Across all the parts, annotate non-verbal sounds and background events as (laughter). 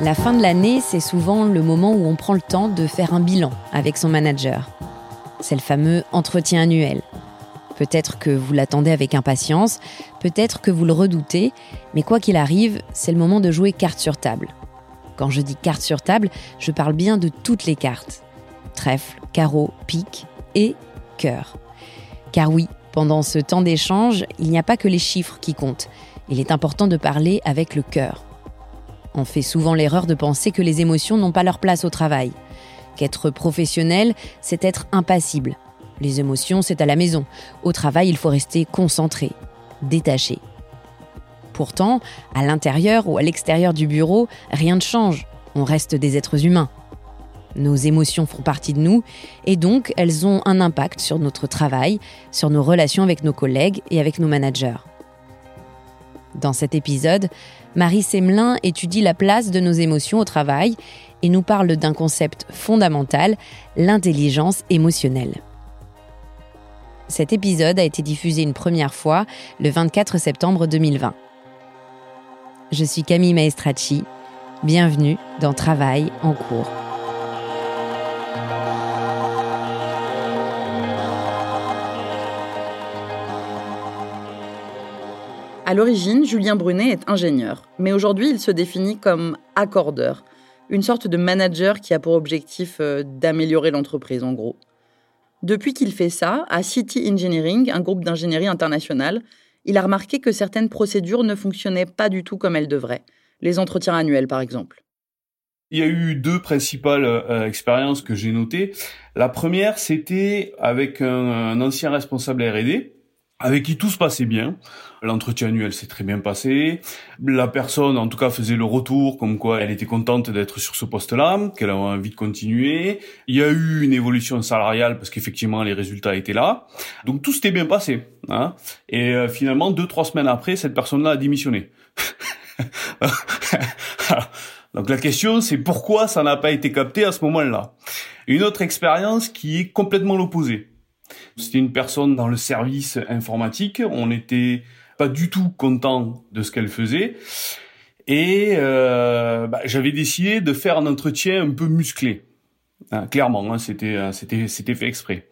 La fin de l'année, c'est souvent le moment où on prend le temps de faire un bilan avec son manager. C'est le fameux entretien annuel. Peut-être que vous l'attendez avec impatience, peut-être que vous le redoutez, mais quoi qu'il arrive, c'est le moment de jouer carte sur table. Quand je dis carte sur table, je parle bien de toutes les cartes. Trèfle, carreau, pique et cœur. Car oui, pendant ce temps d'échange, il n'y a pas que les chiffres qui comptent. Il est important de parler avec le cœur. On fait souvent l'erreur de penser que les émotions n'ont pas leur place au travail. Qu'être professionnel, c'est être impassible. Les émotions, c'est à la maison. Au travail, il faut rester concentré, détaché. Pourtant, à l'intérieur ou à l'extérieur du bureau, rien ne change. On reste des êtres humains. Nos émotions font partie de nous et donc elles ont un impact sur notre travail, sur nos relations avec nos collègues et avec nos managers. Dans cet épisode, Marie Semelin étudie la place de nos émotions au travail et nous parle d'un concept fondamental, l'intelligence émotionnelle. Cet épisode a été diffusé une première fois le 24 septembre 2020. Je suis Camille Maestracci. Bienvenue dans Travail en cours. À l'origine, Julien Brunet est ingénieur, mais aujourd'hui il se définit comme accordeur, une sorte de manager qui a pour objectif euh, d'améliorer l'entreprise en gros. Depuis qu'il fait ça, à City Engineering, un groupe d'ingénierie international, il a remarqué que certaines procédures ne fonctionnaient pas du tout comme elles devraient. Les entretiens annuels par exemple. Il y a eu deux principales euh, expériences que j'ai notées. La première, c'était avec un ancien responsable R&D avec qui tout se passait bien. L'entretien annuel s'est très bien passé. La personne, en tout cas, faisait le retour comme quoi elle était contente d'être sur ce poste-là, qu'elle avait envie de continuer. Il y a eu une évolution salariale parce qu'effectivement les résultats étaient là. Donc tout s'était bien passé. Hein. Et euh, finalement, deux trois semaines après, cette personne-là a démissionné. (laughs) Donc la question, c'est pourquoi ça n'a pas été capté à ce moment-là? Une autre expérience qui est complètement l'opposé. C'était une personne dans le service informatique. On n'était pas du tout content de ce qu'elle faisait. Et euh, bah, j'avais décidé de faire un entretien un peu musclé. Hein, clairement, hein, c'était euh, c'était c'était fait exprès.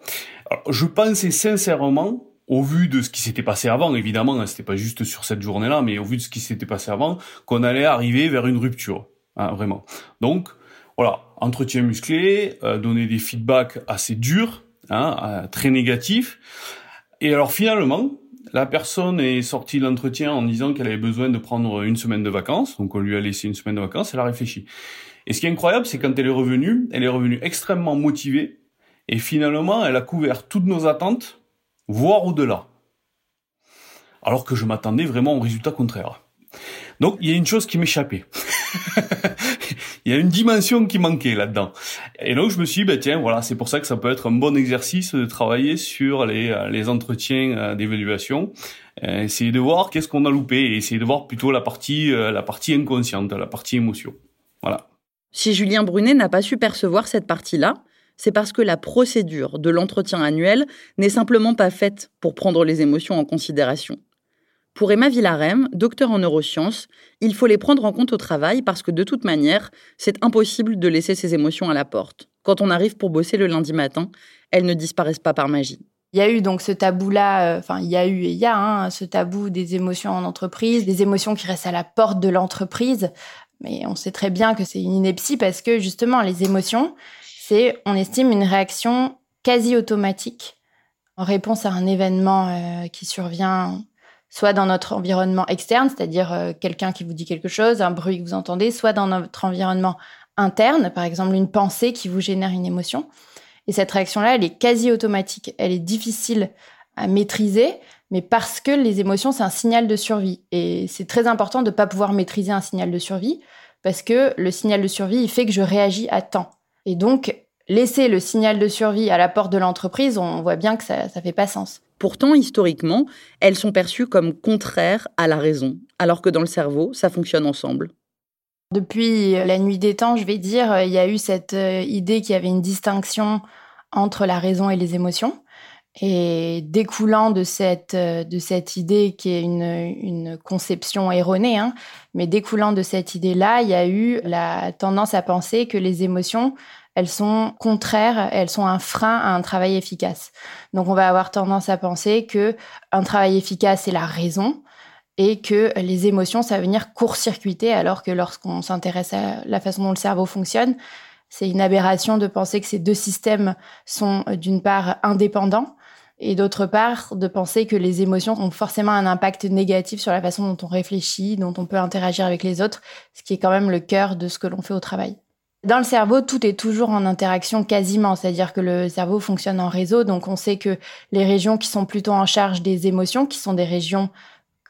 je pensais sincèrement, au vu de ce qui s'était passé avant, évidemment, hein, c'était pas juste sur cette journée-là, mais au vu de ce qui s'était passé avant, qu'on allait arriver vers une rupture, hein, vraiment. Donc voilà, entretien musclé, euh, donner des feedbacks assez durs, hein, euh, très négatif. Et alors finalement, la personne est sortie de l'entretien en disant qu'elle avait besoin de prendre une semaine de vacances, donc on lui a laissé une semaine de vacances, elle a réfléchi. Et ce qui est incroyable, c'est quand elle est revenue, elle est revenue extrêmement motivée, et finalement, elle a couvert toutes nos attentes, voire au-delà. Alors que je m'attendais vraiment au résultat contraire. Donc, il y a une chose qui m'échappait. (laughs) il y a une dimension qui manquait là-dedans. Et donc je me suis dit, bah, tiens, voilà, c'est pour ça que ça peut être un bon exercice de travailler sur les, euh, les entretiens euh, d'évaluation, euh, essayer de voir qu'est-ce qu'on a loupé, et essayer de voir plutôt la partie, la partie inconsciente, la partie émotion. Voilà. Si Julien Brunet n'a pas su percevoir cette partie-là, c'est parce que la procédure de l'entretien annuel n'est simplement pas faite pour prendre les émotions en considération. Pour Emma Villarem, docteur en neurosciences, il faut les prendre en compte au travail parce que de toute manière, c'est impossible de laisser ses émotions à la porte. Quand on arrive pour bosser le lundi matin, elles ne disparaissent pas par magie. Il y a eu donc ce tabou-là, euh, enfin il y a eu et il y a hein, ce tabou des émotions en entreprise, des émotions qui restent à la porte de l'entreprise. Mais on sait très bien que c'est une ineptie parce que justement les émotions, c'est, on estime, une réaction quasi automatique en réponse à un événement euh, qui survient soit dans notre environnement externe, c'est-à-dire euh, quelqu'un qui vous dit quelque chose, un bruit que vous entendez, soit dans notre environnement interne, par exemple une pensée qui vous génère une émotion. Et cette réaction-là, elle est quasi automatique, elle est difficile à maîtriser, mais parce que les émotions, c'est un signal de survie. Et c'est très important de ne pas pouvoir maîtriser un signal de survie, parce que le signal de survie, il fait que je réagis à temps. Et donc, laisser le signal de survie à la porte de l'entreprise, on voit bien que ça ne fait pas sens. Pourtant, historiquement, elles sont perçues comme contraires à la raison, alors que dans le cerveau, ça fonctionne ensemble. Depuis la nuit des temps, je vais dire, il y a eu cette euh, idée qu'il y avait une distinction entre la raison et les émotions. Et découlant de cette, euh, de cette idée qui est une, une conception erronée, hein, mais découlant de cette idée-là, il y a eu la tendance à penser que les émotions elles sont contraires, elles sont un frein à un travail efficace. Donc on va avoir tendance à penser que un travail efficace c'est la raison et que les émotions ça va venir court-circuiter alors que lorsqu'on s'intéresse à la façon dont le cerveau fonctionne, c'est une aberration de penser que ces deux systèmes sont d'une part indépendants et d'autre part de penser que les émotions ont forcément un impact négatif sur la façon dont on réfléchit, dont on peut interagir avec les autres, ce qui est quand même le cœur de ce que l'on fait au travail. Dans le cerveau, tout est toujours en interaction quasiment, c'est-à-dire que le cerveau fonctionne en réseau, donc on sait que les régions qui sont plutôt en charge des émotions, qui sont des régions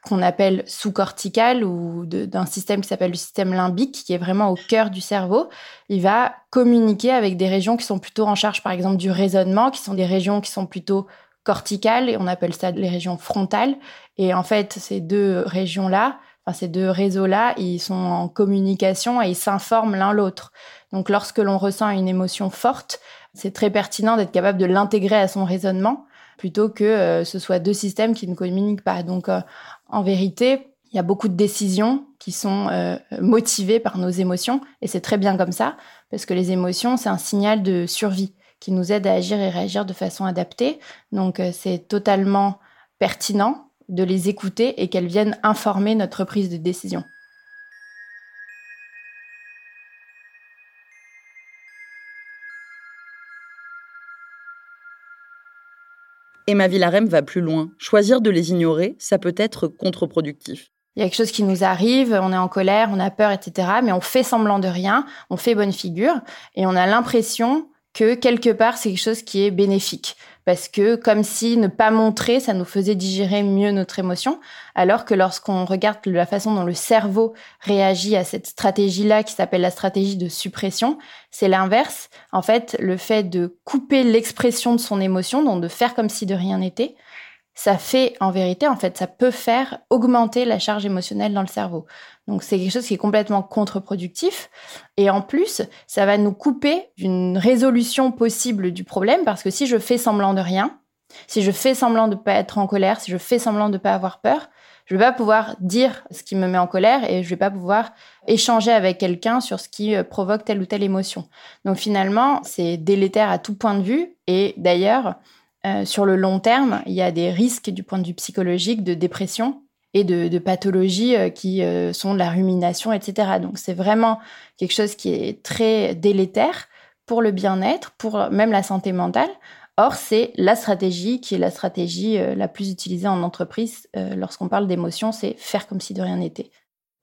qu'on appelle sous-corticales ou d'un système qui s'appelle le système limbique, qui est vraiment au cœur du cerveau, il va communiquer avec des régions qui sont plutôt en charge, par exemple, du raisonnement, qui sont des régions qui sont plutôt corticales, et on appelle ça les régions frontales. Et en fait, ces deux régions-là, enfin, ces deux réseaux-là, ils sont en communication et ils s'informent l'un l'autre. Donc lorsque l'on ressent une émotion forte, c'est très pertinent d'être capable de l'intégrer à son raisonnement plutôt que euh, ce soit deux systèmes qui ne communiquent pas. Donc euh, en vérité, il y a beaucoup de décisions qui sont euh, motivées par nos émotions et c'est très bien comme ça parce que les émotions, c'est un signal de survie qui nous aide à agir et réagir de façon adaptée. Donc c'est totalement pertinent de les écouter et qu'elles viennent informer notre prise de décision. Emma Villarem va plus loin. Choisir de les ignorer, ça peut être contre-productif. Il y a quelque chose qui nous arrive, on est en colère, on a peur, etc. Mais on fait semblant de rien, on fait bonne figure et on a l'impression que quelque part c'est quelque chose qui est bénéfique parce que comme si ne pas montrer, ça nous faisait digérer mieux notre émotion, alors que lorsqu'on regarde la façon dont le cerveau réagit à cette stratégie-là, qui s'appelle la stratégie de suppression, c'est l'inverse. En fait, le fait de couper l'expression de son émotion, donc de faire comme si de rien n'était, ça fait en vérité, en fait, ça peut faire augmenter la charge émotionnelle dans le cerveau. Donc c'est quelque chose qui est complètement contre-productif. Et en plus, ça va nous couper d'une résolution possible du problème parce que si je fais semblant de rien, si je fais semblant de ne pas être en colère, si je fais semblant de ne pas avoir peur, je vais pas pouvoir dire ce qui me met en colère et je vais pas pouvoir échanger avec quelqu'un sur ce qui euh, provoque telle ou telle émotion. Donc finalement, c'est délétère à tout point de vue. Et d'ailleurs, euh, sur le long terme, il y a des risques du point de vue psychologique de dépression et de, pathologies euh, qui euh, sont de la rumination, etc. Donc c'est vraiment quelque chose qui est très délétère pour le bien-être, pour même la santé mentale. Or, c'est la stratégie qui est la stratégie la plus utilisée en entreprise lorsqu'on parle d'émotion, c'est faire comme si de rien n'était.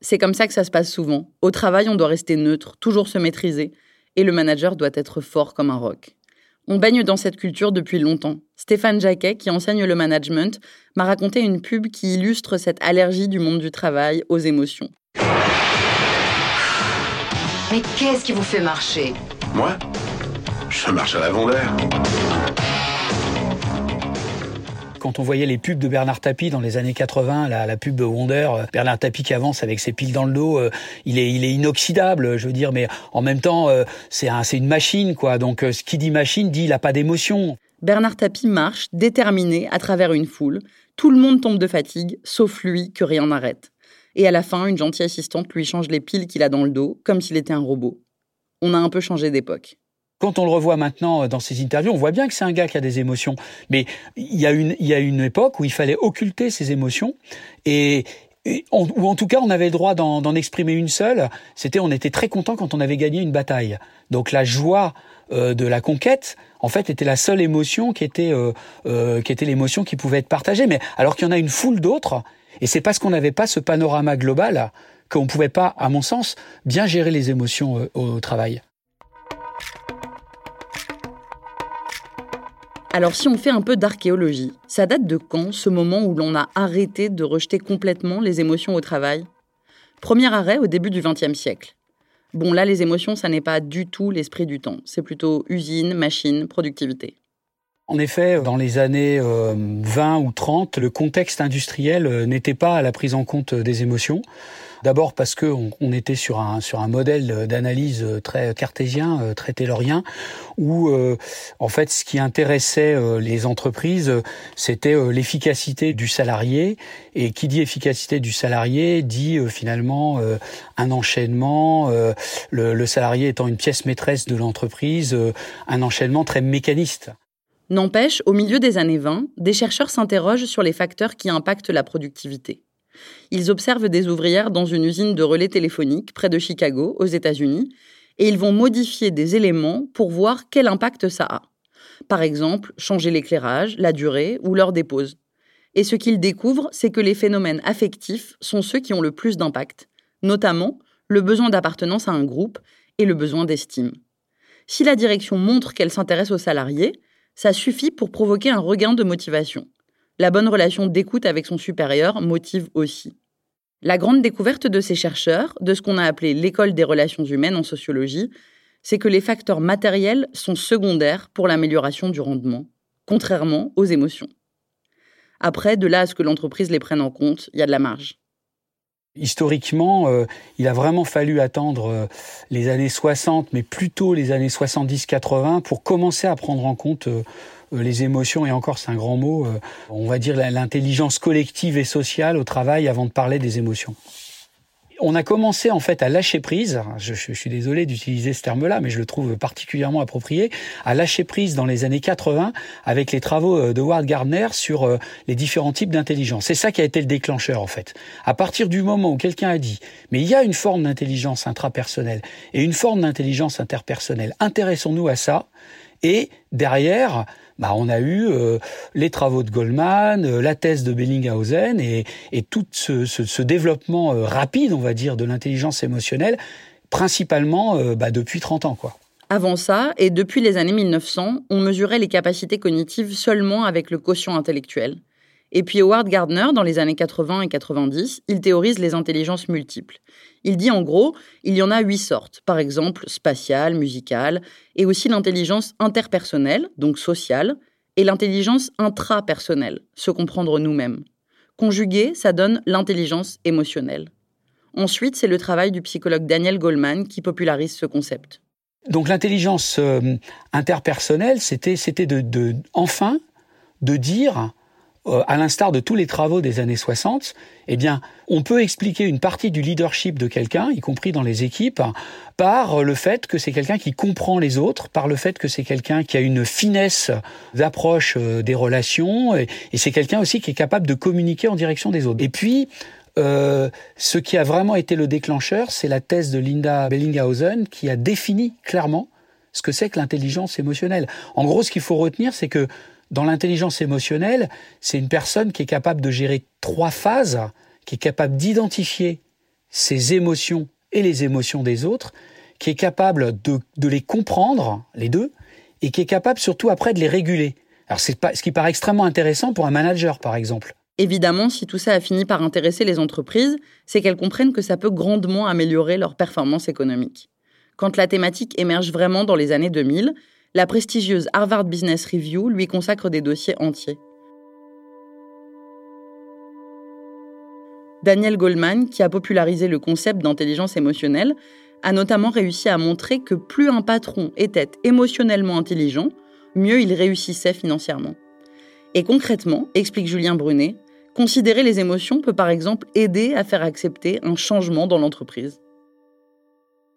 C'est comme ça que ça se passe souvent. Au travail, on doit rester neutre, toujours se maîtriser, et le manager doit être fort comme un roc. On baigne dans cette culture depuis longtemps. Stéphane Jacquet, qui enseigne le management, m'a raconté une pub qui illustre cette allergie du monde du travail aux émotions. Mais qu'est-ce qui vous fait marcher? Moi? Je marche à l'avant d'air quand on voyait les pubs de Bernard Tapie dans les années 80, la, la pub de Wonder, euh, Bernard Tapie qui avance avec ses piles dans le dos, euh, il est, inoxydable, je veux dire, mais en même temps, euh, c'est un, c'est une machine, quoi. Donc, ce qui dit machine dit il a pas d'émotion. Bernard Tapie marche, déterminé, à travers une foule. Tout le monde tombe de fatigue, sauf lui, que rien n'arrête. Et à la fin, une gentille assistante lui change les piles qu'il a dans le dos, comme s'il était un robot. On a un peu changé d'époque. Quand on le revoit maintenant dans ses interviews, on voit bien que c'est un gars qui a des émotions. Mais il y a une, il y a une époque où il fallait occulter ses émotions et, ou en tout cas on avait le droit d'en exprimer une seule. C'était, on était très content quand on avait gagné une bataille. Donc la joie euh, de la conquête, en fait, était la seule émotion qui était, euh, euh, qui était l'émotion qui pouvait être partagée. Mais alors qu'il y en a une foule d'autres, et c'est parce qu'on n'avait pas ce panorama global qu'on pouvait pas, à mon sens, bien gérer les émotions au travail. Alors si on fait un peu d'archéologie, ça date de quand ce moment où l'on a arrêté de rejeter complètement les émotions au travail? Premier arrêt au début du XXe siècle. Bon là les émotions ça n'est pas du tout l'esprit du temps, c'est plutôt usine, machine, productivité. En effet, dans les années 20 euh, ou 30, le contexte industriel euh, n'était pas à la prise en compte des émotions. D'abord parce que on, était sur un modèle d'analyse très cartésien, euh, très taylorien, où euh, en fait ce qui intéressait euh, les entreprises, c'était l'efficacité du salarié. Et qui dit efficacité du salarié dit finalement un enchaînement. Le, le, salarié étant une pièce maîtresse de l'entreprise, un enchaînement très mécaniste. N'empêche, au milieu des années 20, des chercheurs s'interrogent sur les facteurs qui impactent la productivité. Ils observent des ouvrières dans une usine de relais téléphoniques près de Chicago, aux États-Unis, et ils vont modifier des éléments pour voir quel impact ça a. Par exemple, changer l'éclairage, la durée ou l'heure des pauses. Et ce qu'ils découvrent, c'est que les phénomènes affectifs sont ceux qui ont le plus d'impact, notamment le besoin d'appartenance à un groupe et le besoin d'estime. Si la direction montre qu'elle s'intéresse aux salariés, ça suffit pour provoquer un regain de motivation. La bonne relation d'écoute avec son supérieur motive aussi. La grande découverte de ces chercheurs, de ce qu'on a appelé l'école des relations humaines en sociologie, c'est que les facteurs matériels sont secondaires pour l'amélioration du rendement, contrairement aux émotions. Après, de là à ce que l'entreprise les prenne en compte, il y a de la marge. Historiquement, euh, il a vraiment fallu attendre euh, les années 60, mais plutôt les années 70-80 pour commencer à prendre en compte euh, les émotions, et encore c'est un grand mot, euh, on va dire l'intelligence collective et sociale au travail avant de parler des émotions. On a commencé en fait à lâcher prise, je, suis désolé d'utiliser ce terme-là, mais je le trouve particulièrement approprié, à lâcher prise dans les années 80 avec les travaux euh, de Ward Gardner sur les différents types d'intelligence. C'est ça qui a été le déclencheur en fait. À partir du moment où quelqu'un a dit, mais il y a une forme d'intelligence intrapersonnelle et une forme d'intelligence interpersonnelle, intéressons-nous à ça, et derrière, bah, on a eu euh, les travaux de Goldman, euh, la thèse de Bellinghausen et, tout ce, développement euh, rapide, on va dire, de l'intelligence émotionnelle, principalement bah, depuis 30 ans. quoi. Avant ça, et depuis les années 1900, on mesurait les capacités cognitives seulement avec le quotient intellectuel. Et puis Howard Gardner, dans les années 80 et 90, il théorise les intelligences multiples. Il dit en gros, il y en a huit sortes, par exemple spatiale, musicale, et aussi l'intelligence interpersonnelle, donc sociale, et l'intelligence intrapersonnelle, se comprendre nous-mêmes. Conjugué, ça donne l'intelligence émotionnelle. Ensuite, c'est le travail du psychologue Daniel Goleman qui popularise ce concept. Donc l'intelligence euh, interpersonnelle, c'était de, de enfin de dire euh, à l'instar de tous les travaux des années 60, eh bien, on peut expliquer une partie du leadership de quelqu'un, y compris dans les équipes, par le fait que c'est quelqu'un qui comprend les autres, par le fait que c'est quelqu'un qui a une finesse d'approche euh, des relations, et, c'est quelqu'un aussi qui est capable de communiquer en direction des autres. Et puis, euh, ce qui a vraiment été le déclencheur, c'est la thèse de Linda Bellinghausen qui a défini clairement ce que c'est que l'intelligence émotionnelle. En gros, ce qu'il faut retenir, c'est que dans l'intelligence émotionnelle, c'est une personne qui est capable de gérer trois phases, qui est capable d'identifier ses émotions et les émotions des autres, qui est capable de, les comprendre, les deux, et qui est capable surtout après de les réguler. Alors c'est ce qui paraît extrêmement intéressant pour un manager, par exemple. Évidemment, si tout ça a fini par intéresser les entreprises, c'est qu'elles comprennent que ça peut grandement améliorer leur performance économique. Quand la thématique émerge vraiment dans les années 2000, la prestigieuse Harvard Business Review lui consacre des dossiers entiers. Daniel Goldman, qui a popularisé le concept d'intelligence émotionnelle, a notamment réussi à montrer que plus un patron était émotionnellement intelligent, mieux il réussissait financièrement. Et concrètement, explique Julien Brunet, considérer les émotions peut par exemple aider à faire accepter un changement dans l'entreprise.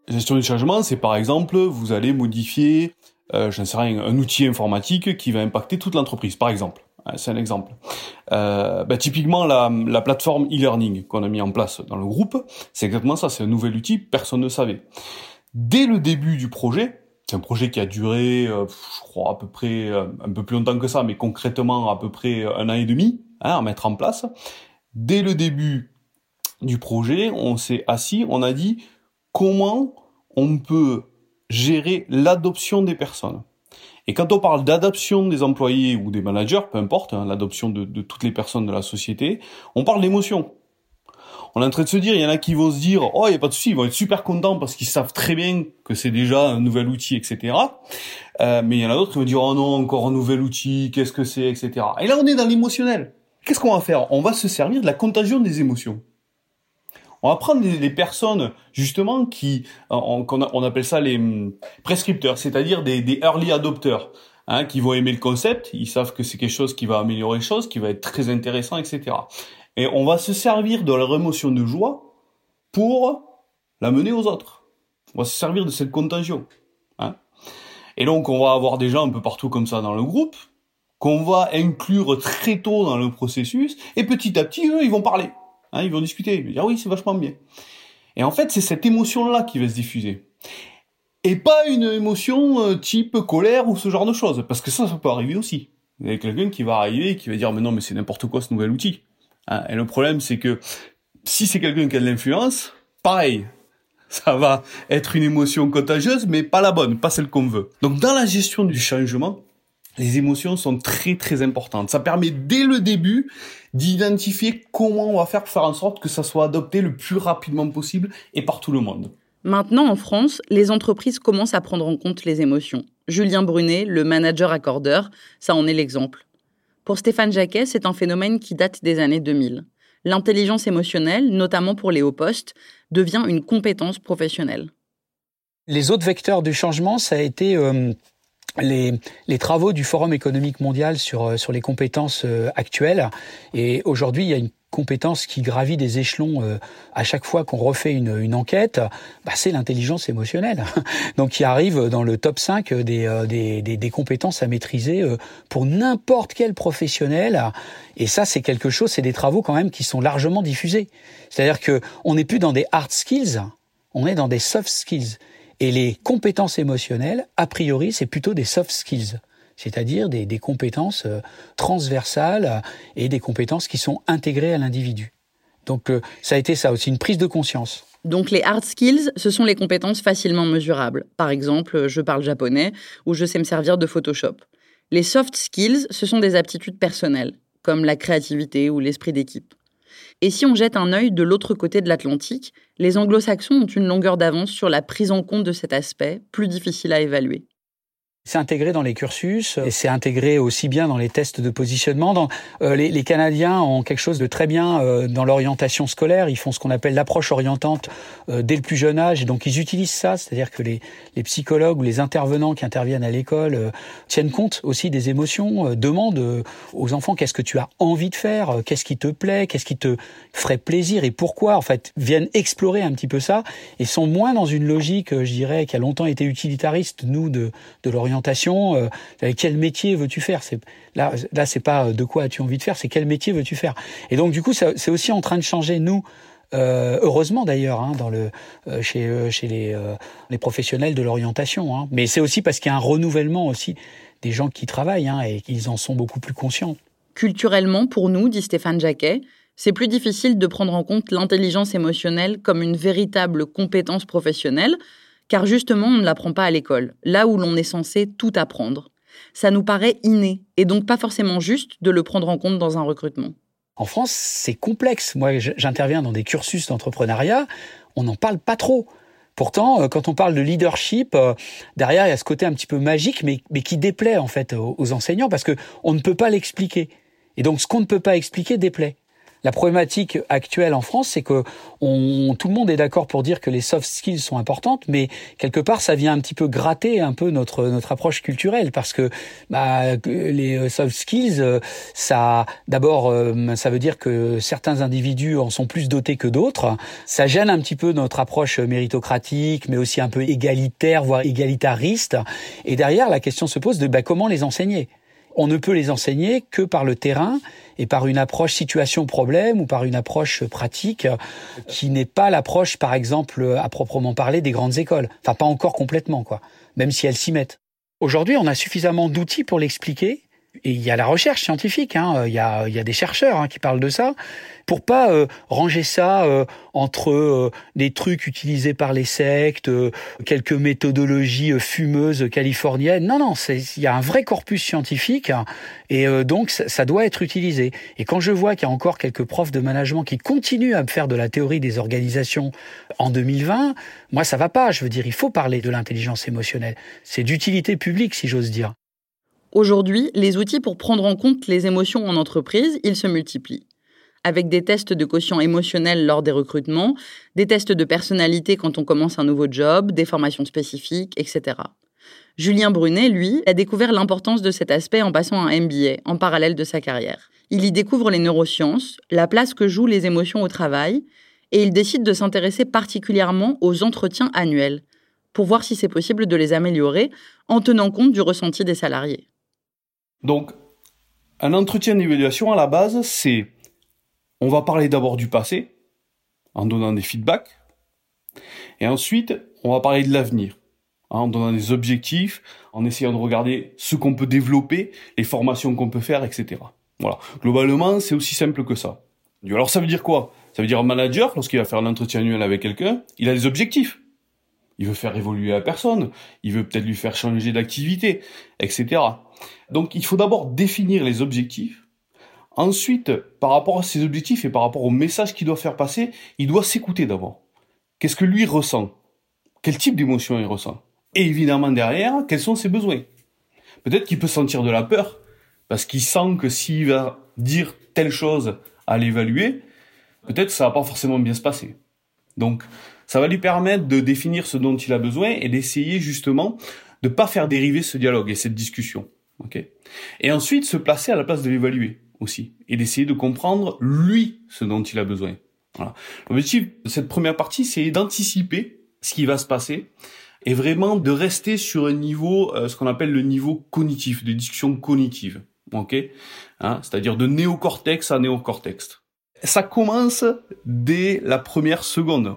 gestion du changement, c'est par exemple, vous allez modifier, euh, je sais rien, un outil informatique qui va impacter toute l'entreprise, par exemple. C'est un exemple. Euh, bah, typiquement, la, la plateforme e-learning qu'on a mis en place dans le groupe, c'est exactement ça. C'est un nouvel outil, personne ne savait. Dès le début du projet, c'est un projet qui a duré, euh, je crois, à peu près euh, un peu plus longtemps que ça, mais concrètement à peu près un an et demi hein, à mettre en place. Dès le début du projet, on s'est assis, on a dit comment on peut gérer l'adoption des personnes. Et quand on parle d'adoption des employés ou des managers, peu importe, hein, l'adoption de, de, toutes les personnes de la société, on parle d'émotion. On est en train de se dire, il y en a qui vont se dire, oh, il n'y a pas de souci, ils vont être super contents parce qu'ils savent très bien que c'est déjà un nouvel outil, etc. Euh, mais il y en a d'autres qui vont dire, oh non, encore un nouvel outil, qu'est-ce que c'est, etc. Et là, on est dans l'émotionnel. Qu'est-ce qu'on va faire? On va se servir de la contagion des émotions. On va prendre les, personnes justement qui, on, appelle ça les hum, prescripteurs, c'est-à-dire des, early adopters, hein, qui vont aimer le concept, ils savent que c'est quelque chose qui va améliorer les choses, qui va être très intéressant, etc. Et on va se servir de leur émotion de joie pour la mener aux autres. On va se servir de cette contagion. Hein. Et donc on va avoir des gens un peu partout comme ça dans le groupe, qu'on va inclure très tôt dans le processus, et petit à petit, eux, ils vont parler. Hein, ils vont discuter, ils vont dire oui, c'est vachement bien. Et en fait, c'est cette émotion-là qui va se diffuser. Et pas une émotion euh, type colère ou ce genre de choses, parce que ça, ça peut arriver aussi. Il y a quelqu'un qui va arriver et qui va dire mais non, mais c'est n'importe quoi ce nouvel outil. Hein, et le problème, c'est que si c'est quelqu'un qui a de l'influence, pareil, ça va être une émotion contagieuse, mais pas la bonne, pas celle qu'on veut. Donc dans la gestion du changement, les émotions sont très très importantes. Ça permet dès le début d'identifier comment on va faire pour faire en sorte que ça soit adopté le plus rapidement possible et par tout le monde. Maintenant, en France, les entreprises commencent à prendre en compte les émotions. Julien Brunet, le manager accordeur, ça en est l'exemple. Pour Stéphane Jacquet, c'est un phénomène qui date des années 2000. L'intelligence émotionnelle, notamment pour les hauts postes, devient une compétence professionnelle. Les autres vecteurs du changement, ça a été euh, les, les, travaux du Forum économique mondial sur, euh, sur les compétences euh, actuelles. Et aujourd'hui, il y a une compétence qui gravit des échelons euh, à chaque fois qu'on refait une, une enquête, bah, c'est l'intelligence émotionnelle. (laughs) Donc qui arrive dans le top 5 des, des, des, des compétences à maîtriser pour n'importe quel professionnel. Et ça, c'est quelque chose, c'est des travaux quand même qui sont largement diffusés. C'est-à-dire que on n'est plus dans des hard skills, on est dans des soft skills. Et les compétences émotionnelles, a priori, c'est plutôt des soft skills, c'est-à-dire des, des, compétences euh, transversales et des compétences qui sont intégrées à l'individu. Donc euh, ça a été ça aussi, une prise de conscience. Donc les hard skills, ce sont les compétences facilement mesurables. Par exemple, je parle japonais ou je sais me servir de Photoshop. Les soft skills, ce sont des aptitudes personnelles, comme la créativité ou l'esprit d'équipe. Et si on jette un œil de l'autre côté de l'Atlantique, les anglo-saxons ont une longueur d'avance sur la prise en compte de cet aspect, plus difficile à évaluer. C'est intégré dans les cursus et c'est intégré aussi bien dans les tests de positionnement. Euh, les, Canadiens ont quelque chose de très bien euh, dans l'orientation scolaire. Ils font ce qu'on appelle l'approche orientante euh, dès le plus jeune âge. Donc ils utilisent ça, c'est-à-dire que les, les, psychologues ou les intervenants qui interviennent à l'école tiennent compte aussi des émotions, demandent aux enfants qu'est-ce que tu as envie de faire, qu'est-ce qui te plaît, qu'est-ce qui te ferait plaisir? Et pourquoi. En fait, viennent explorer un petit peu ça? Et sont moins dans une logique, je dirais, qui a longtemps été utilitariste, nous, de, de l'orientation euh, quel métier veux-tu faire? Là, là, c'est pas de quoi as-tu envie de faire, c'est quel métier veux-tu faire? Et donc du coup, c'est aussi en train de changer nous Euh, heureusement d'ailleurs, hein, euh, chez euh, les professionnels de l'orientation. Hein. Mais c'est aussi parce qu'il y a un renouvellement aussi des gens qui travaillent hein, et qu'ils en sont beaucoup plus conscients. Culturellement, pour nous, dit Stéphane Jacquet, c'est plus difficile de prendre en compte l'intelligence émotionnelle comme une véritable compétence professionnelle, car justement, on ne l'apprend pas à l'école, là où l'on est censé tout apprendre. Ça nous paraît inné, et donc pas forcément juste de le prendre en compte dans un recrutement. En France, c'est complexe. Moi, j'interviens dans des cursus d'entrepreneuriat, on n'en parle pas trop. Pourtant, euh, quand on parle de leadership, euh, derrière il y a ce côté un petit peu magique, mais, mais qui déplaît en fait aux enseignants parce que on ne peut pas l'expliquer. Et donc, ce qu'on ne peut pas expliquer déplaît. La problématique actuelle en France, c'est que on, tout le monde est d'accord pour dire que les soft skills sont importantes, mais quelque part, ça vient un petit peu gratter un peu notre notre approche culturelle, parce que bah, les soft skills, ça, d'abord, euh, ça veut dire que certains individus en sont plus dotés que d'autres. Ça gêne un petit peu notre approche méritocratique, mais aussi un peu égalitaire, voire égalitariste. Et derrière, la question se pose de bah, comment les enseigner? On ne peut les enseigner que par le terrain et par une approche situation-problème ou par une approche pratique qui n'est pas l'approche, par exemple, à proprement parler des grandes écoles. Enfin, pas encore complètement, quoi. Même si elles s'y mettent. Aujourd'hui, on a suffisamment d'outils pour l'expliquer et il y a la recherche scientifique, hein, il, y a, il y a des chercheurs hein, qui parlent de ça, pour pas euh, ranger ça euh, entre euh, des trucs utilisés par les sectes, quelques méthodologies fumeuses californiennes. Non, non, il y a un vrai corpus scientifique et donc ça, ça, doit être utilisé. Et quand je vois qu'il y a encore quelques profs de management qui continuent à me faire de la théorie des organisations en 2020, moi ça va pas. Je veux dire, il faut parler de l'intelligence émotionnelle. C'est d'utilité publique, si j'ose dire. Aujourd'hui, les outils pour prendre en compte les émotions en entreprise, ils se multiplient. Avec des tests de quotient émotionnel lors des recrutements, des tests de personnalité quand on commence un nouveau job, des formations spécifiques, etc. Julien Brunet, lui, a découvert l'importance de cet aspect en passant un MBA en parallèle de sa carrière. Il y découvre les neurosciences, la place que jouent les émotions au travail, et il décide de s'intéresser particulièrement aux entretiens annuels, pour voir si c'est possible de les améliorer en tenant compte du ressenti des salariés. Donc, un entretien d'évaluation à la base, c'est on va parler d'abord du passé, en donnant des feedbacks, et ensuite on va parler de l'avenir, hein, en donnant des objectifs, en essayant de regarder ce qu'on peut développer, les formations qu'on peut faire, etc. Voilà. Globalement, c'est aussi simple que ça. Alors ça veut dire quoi? Ça veut dire un manager, lorsqu'il va faire un entretien annuel avec quelqu'un, il a des objectifs. Il veut faire évoluer la personne, il veut peut-être lui faire changer d'activité, etc. Donc il faut d'abord définir les objectifs. Ensuite, par rapport à ces objectifs et par rapport au message qu'il doit faire passer, il doit s'écouter d'abord. Qu'est-ce que lui ressent? Quel type d'émotion il ressent? Et évidemment derrière, quels sont ses besoins? Peut-être qu'il peut sentir de la peur, parce qu'il sent que s'il va dire telle chose à l'évaluer, peut-être ça va pas forcément bien se passer. Donc, ça va lui permettre de définir ce dont il a besoin et d'essayer justement de pas faire dériver ce dialogue et cette discussion. Ok et ensuite, se placer à la place de l'évaluer aussi et d'essayer de comprendre lui ce dont il a besoin. L'objectif de cette première partie, c'est d'anticiper ce qui va se passer et vraiment de rester sur un niveau, euh, ce qu'on appelle le niveau cognitif, de discussion cognitive. Ok, hein, c'est-à-dire de néocortex à néocortex. Ça commence dès la première seconde.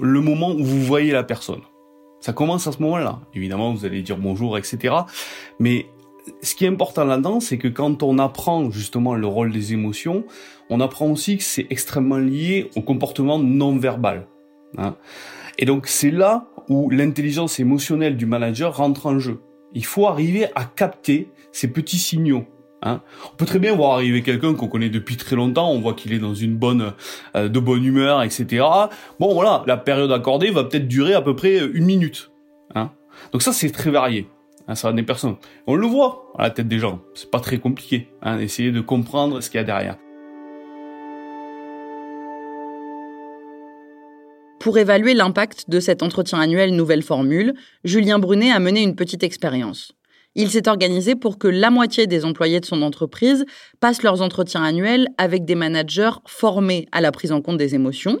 Le moment où vous voyez la personne. Ça commence à ce moment-là. Évidemment, vous allez dire bonjour, etc. Mais ce qui est important là-dedans, c'est que quand on apprend justement le rôle des émotions, on apprend aussi que c'est extrêmement lié au comportement non verbal. Hein. Et donc c'est là où l'intelligence émotionnelle du manager rentre en jeu. Il faut arriver à capter ces petits signaux. Hein. On peut très bien voir arriver quelqu'un qu'on connaît depuis très longtemps, on voit qu'il est dans une bonne, euh, de bonne humeur, etc. Bon voilà, la période accordée va peut-être durer à peu près une minute. Hein. Donc ça, c'est très varié. Hein, ça des personnes. On le voit à la tête des gens. C'est pas très compliqué. Hein, essayer de comprendre ce qu'il y a derrière. Pour évaluer l'impact de cet entretien annuel nouvelle formule, Julien Brunet a mené une petite expérience. Il s'est organisé pour que la moitié des employés de son entreprise passent leurs entretiens annuels avec des managers formés à la prise en compte des émotions.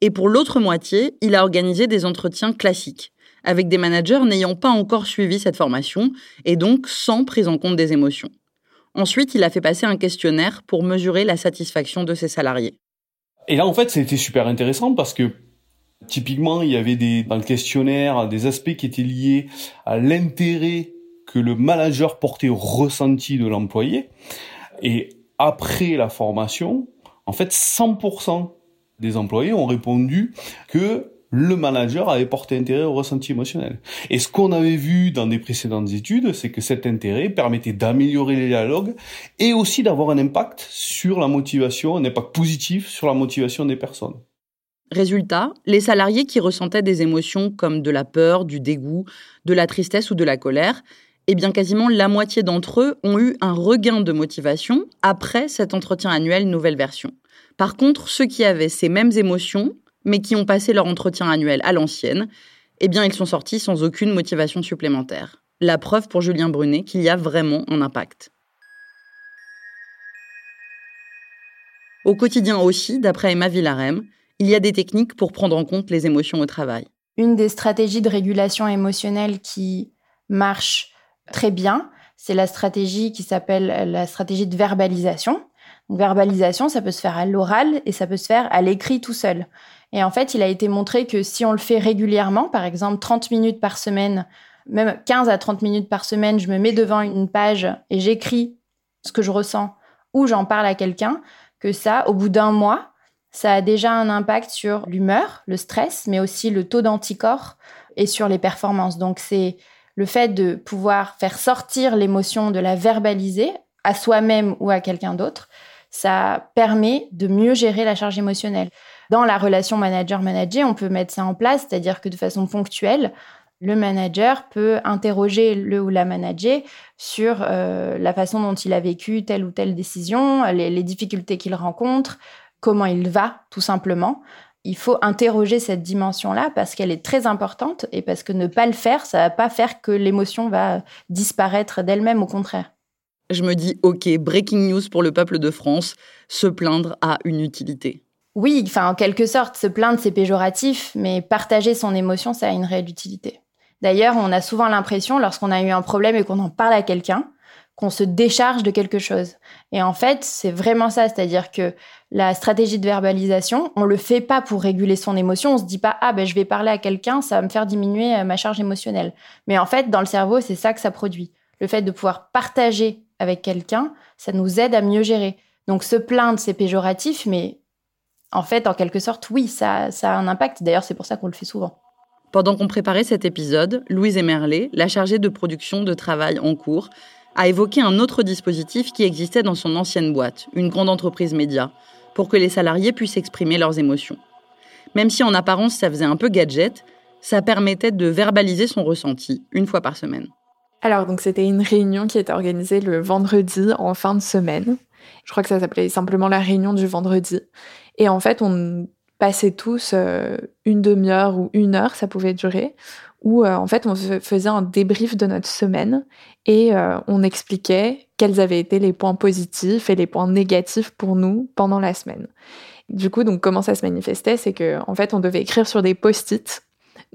Et pour l'autre moitié, il a organisé des entretiens classiques, avec des managers n'ayant pas encore suivi cette formation et donc sans prise en compte des émotions. Ensuite, il a fait passer un questionnaire pour mesurer la satisfaction de ses salariés. Et là, en fait, c'était super intéressant parce que Typiquement, il y avait dans le questionnaire des aspects qui étaient liés à l'intérêt que le manager portait au ressenti de l'employé. Et après la formation, en fait, 100% des employés ont répondu que le manager avait porté intérêt au ressenti émotionnel. Et ce qu'on avait vu dans des précédentes études, c'est que cet intérêt permettait d'améliorer les dialogues et aussi d'avoir un impact sur la motivation, un impact positif sur la motivation des personnes. Résultat, les salariés qui ressentaient des émotions comme de la peur, du dégoût, de la tristesse ou de la colère, eh bien quasiment la moitié d'entre eux ont eu un regain de motivation après cet entretien annuel nouvelle version. Par contre, ceux qui avaient ces mêmes émotions, mais qui ont passé leur entretien annuel à l'ancienne, eh bien ils sont sortis sans aucune motivation supplémentaire. La preuve pour Julien Brunet qu'il y a vraiment un impact. Au quotidien aussi, d'après Emma Villarem, il y a des techniques pour prendre en compte les émotions au travail. Une des stratégies de régulation émotionnelle qui marche très bien, c'est la stratégie qui s'appelle la stratégie de verbalisation. verbalisation, ça peut se faire à l'oral et ça peut se faire à l'écrit tout seul. Et en fait, il a été montré que si on le fait régulièrement, par exemple 30 minutes par semaine, même 15 à 30 minutes par semaine, je me mets devant une page et j'écris ce que je ressens ou j'en parle à quelqu'un, que ça, au bout d'un mois, ça a déjà un impact sur l'humeur, le stress, mais aussi le taux d'anticorps et sur les performances. Donc c'est le fait de pouvoir faire sortir l'émotion, de la verbaliser à soi-même ou à quelqu'un d'autre, ça permet de mieux gérer la charge émotionnelle. Dans la relation manager-manager, on peut mettre ça en place, c'est-à-dire que de façon ponctuelle, le manager peut interroger le ou la manager sur euh, la façon dont il a vécu telle ou telle décision, les difficultés qu'il rencontre, comment il va, tout simplement. Il faut interroger cette dimension-là parce qu'elle est très importante et parce que ne pas le faire, ça va pas faire que l'émotion va disparaître d'elle-même, au contraire. Je me dis, ok, breaking news pour le peuple de France, se plaindre a une utilité. Oui, enfin, en quelque sorte, se plaindre, c'est péjoratif, mais partager son émotion, ça a une réelle utilité. D'ailleurs, on a souvent l'impression, lorsqu'on a eu un problème et qu'on en parle à quelqu'un, qu'on se décharge de quelque chose. Et en fait, c'est vraiment ça, c'est-à-dire que la stratégie de verbalisation, on le fait pas pour réguler son émotion, on se dit pas ah ben je vais parler à quelqu'un, ça va me faire diminuer euh, ma charge émotionnelle. Mais en fait, dans le cerveau, c'est ça que ça produit. Le fait de pouvoir partager avec quelqu'un, ça nous aide à mieux gérer. Donc se plaindre, c'est péjoratif, mais en fait, en quelque sorte, oui, ça, ça a un impact. D'ailleurs, c'est pour ça qu'on le fait souvent. Pendant qu'on préparait cet épisode, Louise Emerlet, la chargée de production de travail en cours, a évoqué un autre dispositif qui existait dans son ancienne boîte, une grande entreprise média, pour que les salariés puissent exprimer leurs émotions. Même si en apparence ça faisait un peu gadget, ça permettait de verbaliser son ressenti une fois par semaine. Alors donc c'était une réunion qui était organisée le vendredi en fin de semaine. Je crois que ça s'appelait simplement la réunion du vendredi. Et en fait, on passait tous euh, une demi-heure ou une heure, ça pouvait durer, où euh, en fait on faisait un débrief de notre semaine et euh, on expliquait quels avaient été les points positifs et les points négatifs pour nous pendant la semaine. Du coup, donc comment ça se manifestait, c'est que en fait on devait écrire sur des post-it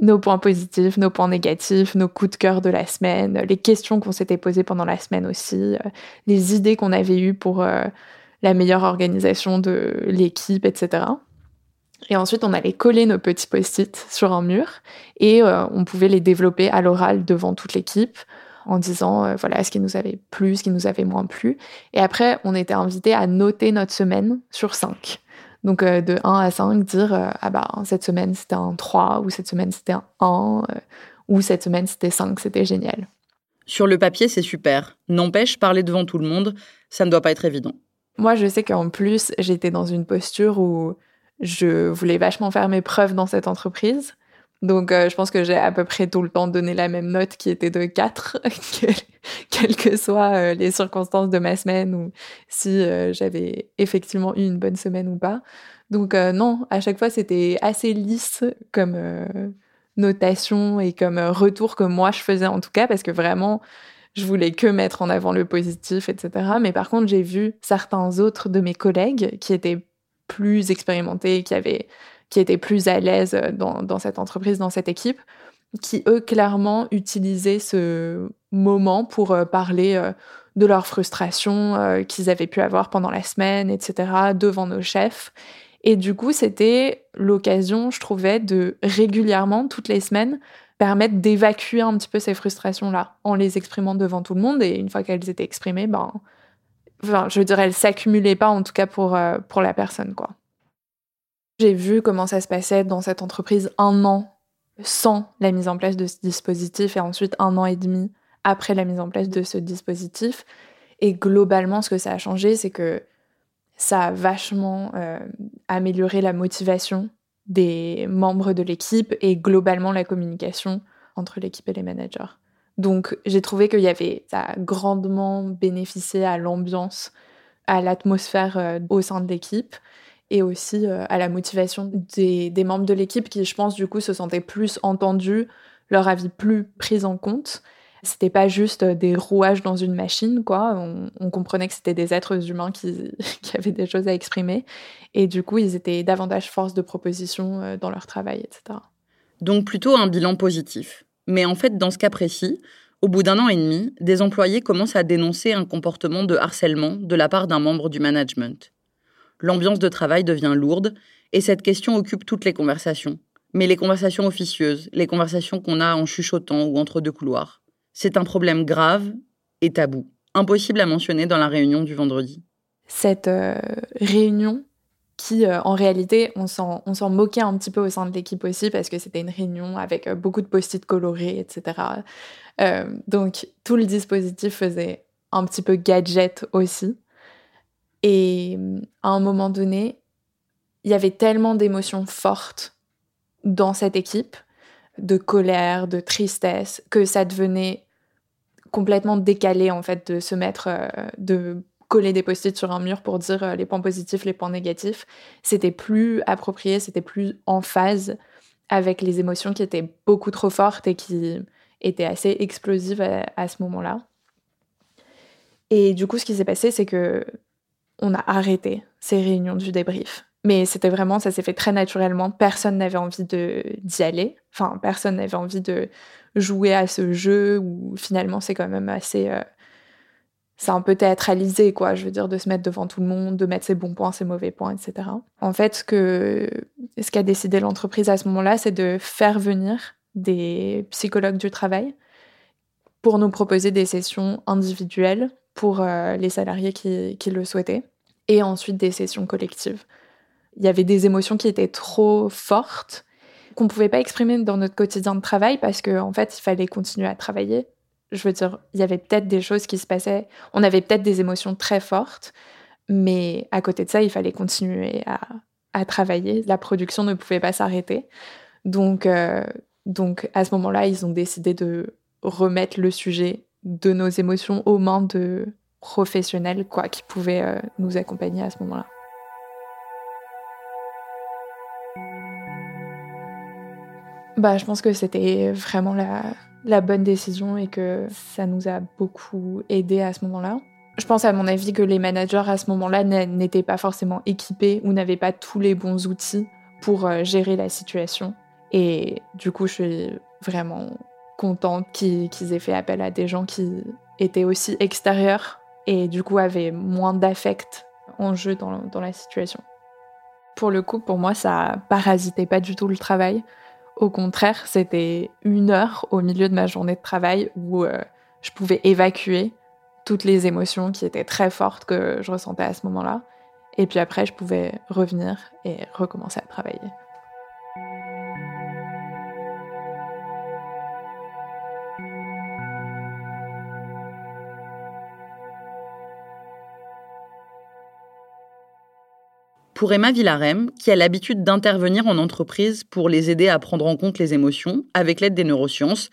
nos points positifs, nos points négatifs, nos coups de cœur de la semaine, les questions qu'on s'était posées pendant la semaine aussi, euh, les idées qu'on avait eues pour la meilleure organisation de l'équipe, etc. Et ensuite, on allait coller nos petits post-it sur un mur et euh, on pouvait les développer à l'oral devant toute l'équipe en disant euh, voilà ce qui nous avait plu, ce qui nous avait moins plu. Et après, on était invité à noter notre semaine sur 5. Donc euh, de 1 à 5, dire ah bah cette semaine c'était un 3 ou cette semaine c'était un 1 ou cette semaine c'était 5, c'était génial. Sur le papier, c'est super. N'empêche, parler devant tout le monde, ça ne doit pas être évident. Moi, je sais qu'en plus, j'étais dans une posture où je voulais vachement faire mes preuves dans cette entreprise. Donc, euh, je pense que j'ai à peu près tout le temps donné la même note qui était de 4, (laughs) quelles que soient euh, les circonstances de ma semaine ou si euh, j'avais effectivement eu une bonne semaine ou pas. Donc, non, à chaque fois, c'était assez lisse comme notation et comme retour que moi je faisais en tout cas, parce que vraiment, je voulais que mettre en avant le positif, etc. Mais par contre, j'ai vu certains autres de mes collègues qui étaient plus expérimentés, qui avaient qui étaient plus à l'aise dans, dans, cette entreprise, dans cette équipe, qui eux clairement utilisaient ce moment pour euh, parler euh, de leur frustration euh, qu'ils avaient pu avoir pendant la semaine, etc., devant nos chefs. Et du coup, c'était l'occasion, je trouvais, de régulièrement, toutes les semaines, permettre d'évacuer un petit peu ces frustrations-là en les exprimant devant tout le monde. Et une fois qu'elles étaient exprimées, ben, enfin, je dirais, elles s'accumulaient pas, en tout cas pour, euh, pour la personne, quoi. J'ai vu comment ça se passait dans cette entreprise un an sans la mise en place de ce dispositif et ensuite un an et demi après la mise en place de ce dispositif. Et globalement, ce que ça a changé, c'est que ça a vachement euh, amélioré la motivation des membres de l'équipe et globalement la communication entre l'équipe et les managers. Donc j'ai trouvé qu'il y avait, ça a grandement bénéficié à l'ambiance, à l'atmosphère euh, au sein de l'équipe et aussi euh, à la motivation des, membres de l'équipe qui, je pense, du coup, se sentaient plus entendus, leur avis plus pris en compte c'était pas juste des rouages dans une machine, quoi. On, comprenait que c'était des êtres humains qui, (laughs) qui, avaient des choses à exprimer. Et du coup, ils étaient davantage force de proposition euh, dans leur travail, etc. Donc plutôt un bilan positif. Mais en fait, dans ce cas précis, au bout d'un an et demi, des employés commencent à dénoncer un comportement de harcèlement de la part d'un membre du management. L'ambiance de travail devient lourde et cette question occupe toutes les conversations. Mais les conversations officieuses, les conversations qu'on a en chuchotant ou entre deux couloirs. C'est un problème grave et tabou, impossible à mentionner dans la réunion du vendredi. Cette euh, réunion qui, euh, en réalité, on s'en moquait un petit peu au sein de l'équipe aussi parce que c'était une réunion avec euh, beaucoup de post-it colorés, etc. donc, tout le dispositif faisait un petit peu gadget aussi. Et à un moment donné, il y avait tellement d'émotions fortes dans cette équipe de colère, de tristesse, que ça devenait complètement décalé en fait de se mettre, euh, de coller des post-it sur un mur pour dire euh, les points positifs, les points négatifs. C'était plus approprié, c'était plus en phase avec les émotions qui étaient beaucoup trop fortes et qui étaient assez explosives à, ce moment-là. Et du coup, ce qui s'est passé, c'est que on a arrêté ces réunions du débrief. Mais c'était vraiment, ça s'est fait très naturellement. Personne n'avait envie d'y aller. Enfin, personne n'avait envie de jouer à ce jeu où finalement c'est quand même assez. Euh, c'est un peu théâtralisé, quoi. Je veux dire, de se mettre devant tout le monde, de mettre ses bons points, ses mauvais points, etc. En fait, ce qu'a décidé l'entreprise à ce moment-là, c'est de faire venir des psychologues du travail pour nous proposer des sessions individuelles pour euh, les salariés qui, le souhaitaient et ensuite des sessions collectives il y avait des émotions qui étaient trop fortes qu'on pouvait pas exprimer dans notre quotidien de travail parce qu'en en fait, il fallait continuer à travailler. Je veux dire, il y avait peut-être des choses qui se passaient, on avait peut-être des émotions très fortes, mais à côté de ça, il fallait continuer à, travailler. La production ne pouvait pas s'arrêter. Donc, euh, donc à ce moment-là, ils ont décidé de remettre le sujet de nos émotions aux mains de professionnels quoi, qui pouvaient euh, nous accompagner à ce moment-là. Bah, je pense que c'était vraiment la, la, bonne décision et que ça nous a beaucoup aidé à ce moment-là. Je pense à mon avis que les managers à ce moment-là n'étaient pas forcément équipés ou n'avaient pas tous les bons outils pour euh, gérer la situation. Et du coup, je suis vraiment contente qu'ils aient fait appel à des gens qui étaient aussi extérieurs et du coup avaient moins d'affect en jeu dans, dans la situation. Pour le coup, pour moi, ça parasitait pas du tout le travail. Au contraire, c'était une heure au milieu de ma journée de travail où euh, je pouvais évacuer toutes les émotions qui étaient très fortes que je ressentais à ce moment-là. Et puis après, je pouvais revenir et recommencer à travailler. Pour Emma Villarem, qui a l'habitude d'intervenir en entreprise pour les aider à prendre en compte les émotions avec l'aide des neurosciences,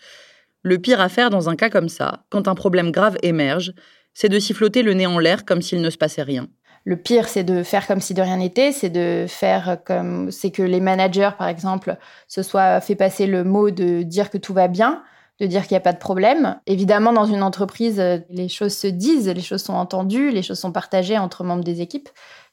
le pire à faire dans un cas comme ça, quand un problème grave émerge, c'est de s'y flotter le nez en l'air comme s'il ne se passait rien. Le pire, c'est de faire comme si de rien n'était, c'est de faire comme, c'est que les managers, par exemple, se soient fait passer le mot de dire que tout va bien, de dire qu'il n'y a pas de problème. Évidemment, dans une entreprise, les choses se disent, les choses sont entendues, les choses sont partagées entre membres des équipes.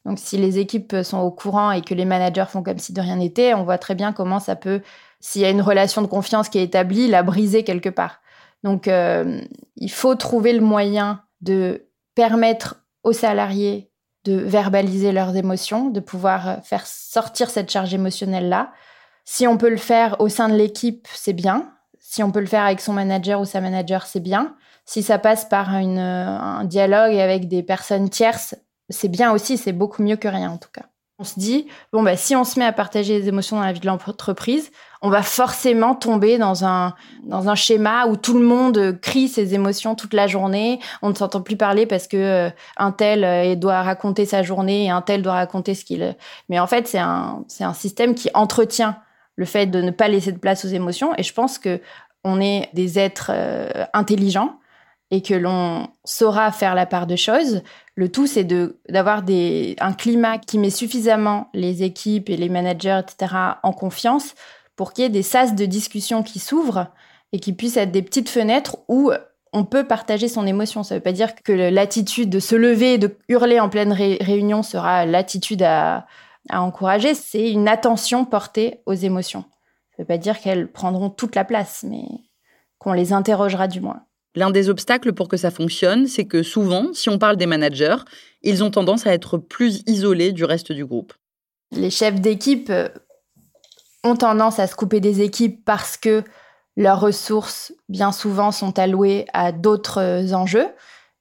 Donc, si les équipes sont au courant et que les managers font comme si de rien n'était, on voit très bien comment ça peut, s'il y a une relation de confiance qui est établie, la briser quelque part. Donc, euh, il faut trouver le moyen de permettre aux salariés de verbaliser leurs émotions, de pouvoir euh, faire sortir cette charge émotionnelle-là. Si on peut le faire au sein de l'équipe, c'est bien. Si on peut le faire avec son manager ou sa manager, c'est bien. Si ça passe par euh, un dialogue avec des personnes tierces, c'est bien aussi, c'est beaucoup mieux que rien en tout cas. On se dit, bon, bah, si on se met à partager les émotions dans la vie de l'entreprise, on va forcément tomber dans un, dans un schéma où tout le monde crie ses émotions toute la journée. On ne s'entend plus parler parce que euh, un tel euh, doit raconter sa journée et un tel doit raconter ce qu'il. Mais en fait, c'est un, c'est un système qui entretient le fait de ne pas laisser de place aux émotions. Et je pense que on est des êtres euh, intelligents et que l'on saura faire la part de choses. Le tout, c'est d'avoir un climat qui met suffisamment les équipes et les managers, etc., en confiance pour qu'il y ait des sas de discussion qui s'ouvrent et qui puissent être des petites fenêtres où on peut partager son émotion. Ça ne veut pas dire que l'attitude de se lever et de hurler en pleine réunion sera l'attitude à, à encourager. C'est une attention portée aux émotions. Ça ne veut pas dire qu'elles prendront toute la place, mais qu'on les interrogera du moins. L'un des obstacles pour que ça fonctionne, c'est que souvent, si on parle des managers, ils ont tendance à être plus isolés du reste du groupe. Les chefs d'équipe ont tendance à se couper des équipes parce que leurs ressources, bien souvent, sont allouées à d'autres enjeux,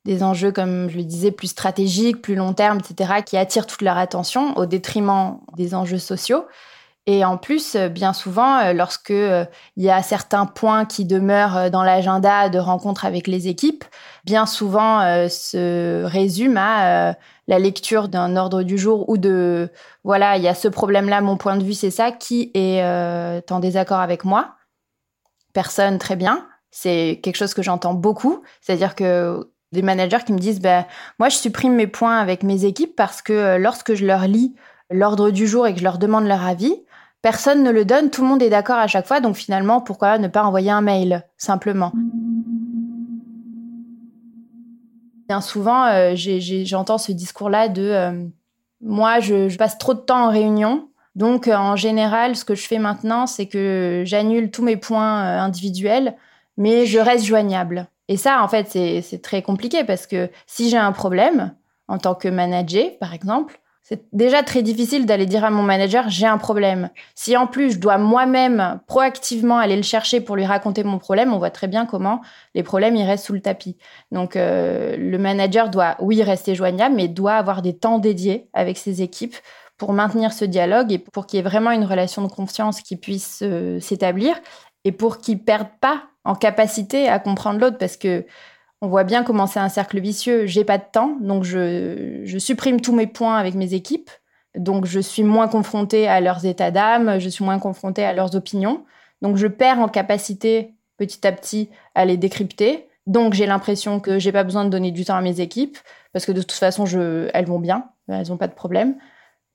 des enjeux, comme je le disais, plus stratégiques, plus long terme, etc., qui attirent toute leur attention au détriment des enjeux sociaux. Et en plus, bien souvent, lorsque il y a certains points qui demeurent dans l'agenda de rencontre avec les équipes, bien souvent se résument à la lecture d'un ordre du jour ou de voilà, il y a ce problème-là, mon point de vue, c'est ça, qui est euh, en désaccord avec moi Personne, très bien. C'est quelque chose que j'entends beaucoup. C'est-à-dire que des managers qui me disent ben, Moi, je supprime mes points avec mes équipes parce que euh, lorsque je leur lis l'ordre du jour et que je leur demande leur avis, personne ne le donne, tout le monde est d'accord à chaque fois. Donc finalement, pourquoi ne pas envoyer un mail, simplement? Bien souvent, euh, j'entends ce discours-là de euh, moi, je, passe trop de temps en réunion. Donc, euh, en général, ce que je fais maintenant, c'est que j'annule tous mes points individuels, mais je reste joignable. Et ça, en fait, c'est très compliqué parce que si j'ai un problème, en tant que manager, par exemple, c'est déjà très difficile d'aller dire à mon manager j'ai un problème. Si en plus je dois moi-même proactivement aller le chercher pour lui raconter mon problème, on voit très bien comment les problèmes ils restent sous le tapis. Donc euh, le manager doit oui rester joignable, mais doit avoir des temps dédiés avec ses équipes pour maintenir ce dialogue et pour qu'il y ait vraiment une relation de confiance qui puisse euh, s'établir et pour qu'ils perdent pas en capacité à comprendre l'autre parce que on voit bien comment c'est un cercle vicieux. J'ai pas de temps, donc je, supprime tous mes points avec mes équipes. Donc je suis moins confrontée à leurs états d'âme, je suis moins confrontée à leurs opinions. Donc je perds en capacité petit à petit à les décrypter. Donc j'ai l'impression que j'ai pas besoin de donner du temps à mes équipes parce que de toute façon je, elles vont bien, elles ont pas de problème.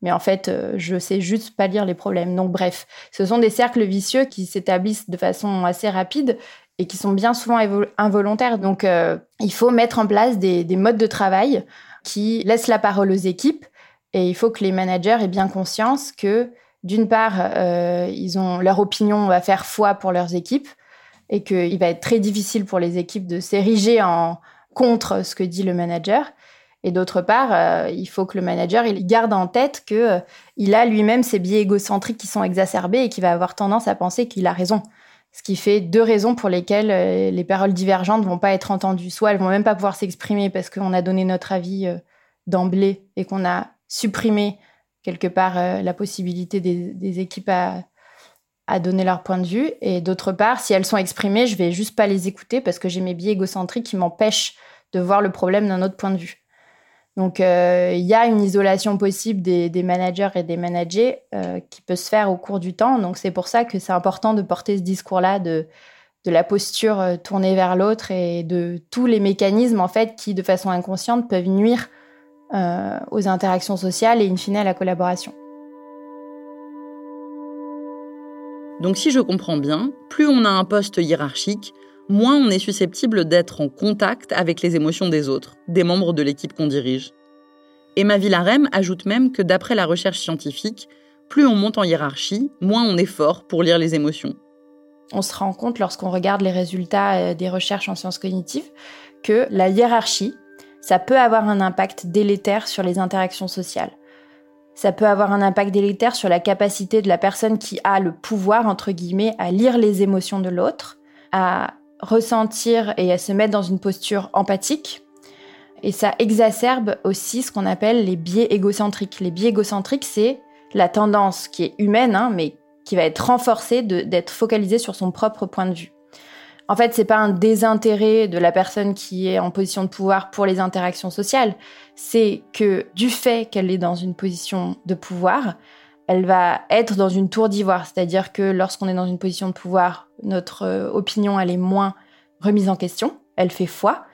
Mais en fait, euh, je sais juste pas lire les problèmes. Donc bref, ce sont des cercles vicieux qui s'établissent de façon assez rapide et qui sont bien souvent involontaires. Donc, euh, il faut mettre en place des, modes de travail qui laissent la parole aux équipes et il faut que les managers aient bien conscience que, d'une part, euh, ils ont leur opinion va faire foi pour leurs équipes et qu'il va être très difficile pour les équipes de s'ériger en contre ce que dit le manager. Et d'autre part, euh, il faut que le manager garde en tête que il a lui-même ses biais égocentriques qui sont exacerbés et qu'il va avoir tendance à penser qu'il a raison. Ce qui fait deux raisons pour lesquelles euh, les paroles divergentes vont pas être entendues. Soit elles vont même pas pouvoir s'exprimer parce qu'on a donné notre avis euh, d'emblée et qu'on a supprimé quelque part euh, la possibilité des, équipes à, donner leur point de vue. Et d'autre part, si elles sont exprimées, je vais juste pas les écouter parce que j'ai mes biais égocentriques qui m'empêchent de voir le problème d'un autre point de vue. Donc, euh, il y a une isolation possible des, managers et des managers euh, qui peut se faire au cours du temps. Donc, c'est pour ça que c'est important de porter ce discours-là de, la posture euh, tournée vers l'autre et de tous les mécanismes, en fait, qui, de façon inconsciente, peuvent nuire aux interactions sociales et, in fine, à la collaboration. Donc, si je comprends bien, plus on a un poste hiérarchique, moins on est susceptible d'être en contact avec les émotions des autres, des membres de l'équipe qu'on dirige. Emma Villarem ajoute même que d'après la recherche scientifique, plus on monte en hiérarchie, moins on est fort pour lire les émotions. On se rend compte lorsqu'on regarde les résultats euh, des recherches en sciences cognitives que la hiérarchie, ça peut avoir un impact délétère sur les interactions sociales. Ça peut avoir un impact délétère sur la capacité de la personne qui a le pouvoir, entre guillemets, à lire les émotions de l'autre, à ressentir et à se mettre dans une posture empathique. Et ça exacerbe aussi ce qu'on appelle les biais égocentriques. Les biais égocentriques, c'est la tendance qui est humaine, hein, mais qui va être renforcée d'être focalisée sur son propre point de vue. En fait, c'est pas un désintérêt de la personne qui est en position de pouvoir pour les interactions sociales. C'est que du fait qu'elle est dans une position de pouvoir, elle va être dans une tour d'ivoire. C'est-à-dire que lorsqu'on est dans une position de pouvoir, notre euh, opinion, elle est moins remise en question, elle fait foi.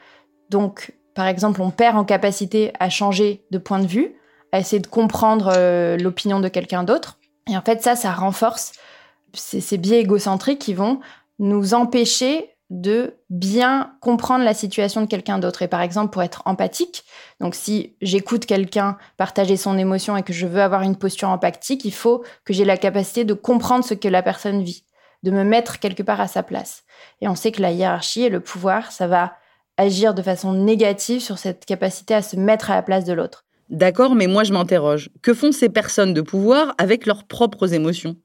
Donc, par exemple, on perd en capacité à changer de point de vue, à essayer de comprendre euh, l'opinion de quelqu'un d'autre. Et en fait, ça, ça renforce ces biais égocentriques qui vont nous empêcher de bien comprendre la situation de quelqu'un d'autre. Et par exemple, pour être empathique, donc si j'écoute quelqu'un partager son émotion et que je veux avoir une posture empathique, il faut que j'ai la capacité de comprendre ce que la personne vit, de me mettre quelque part à sa place. Et on sait que la hiérarchie et le pouvoir, ça va agir de façon négative sur cette capacité à se mettre à la place de l'autre. D'accord, mais moi je m'interroge. Que font ces personnes de pouvoir avec leurs propres émotions?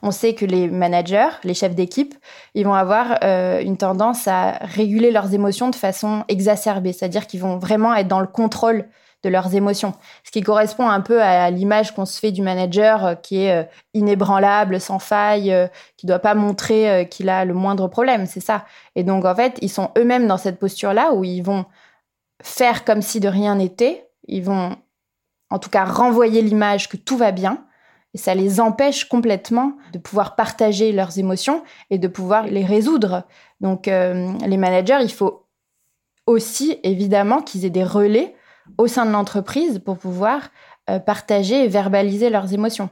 On sait que les managers, les chefs d'équipe, ils vont avoir euh, une tendance à réguler leurs émotions de façon exacerbée, c'est-à-dire qu'ils vont vraiment être dans le contrôle de leurs émotions. Ce qui correspond un peu à l'image qu'on se fait du manager euh, qui est euh, inébranlable, sans faille, qui doit pas montrer qu'il a le moindre problème, c'est ça. Et donc en fait, ils sont eux-mêmes dans cette posture-là où ils vont faire comme si de rien n'était, ils vont en tout cas renvoyer l'image que tout va bien, et ça les empêche complètement de pouvoir partager leurs émotions et de pouvoir les résoudre. Donc euh, les managers, il faut aussi évidemment qu'ils aient des relais au sein de l'entreprise pour pouvoir euh, partager et verbaliser leurs émotions.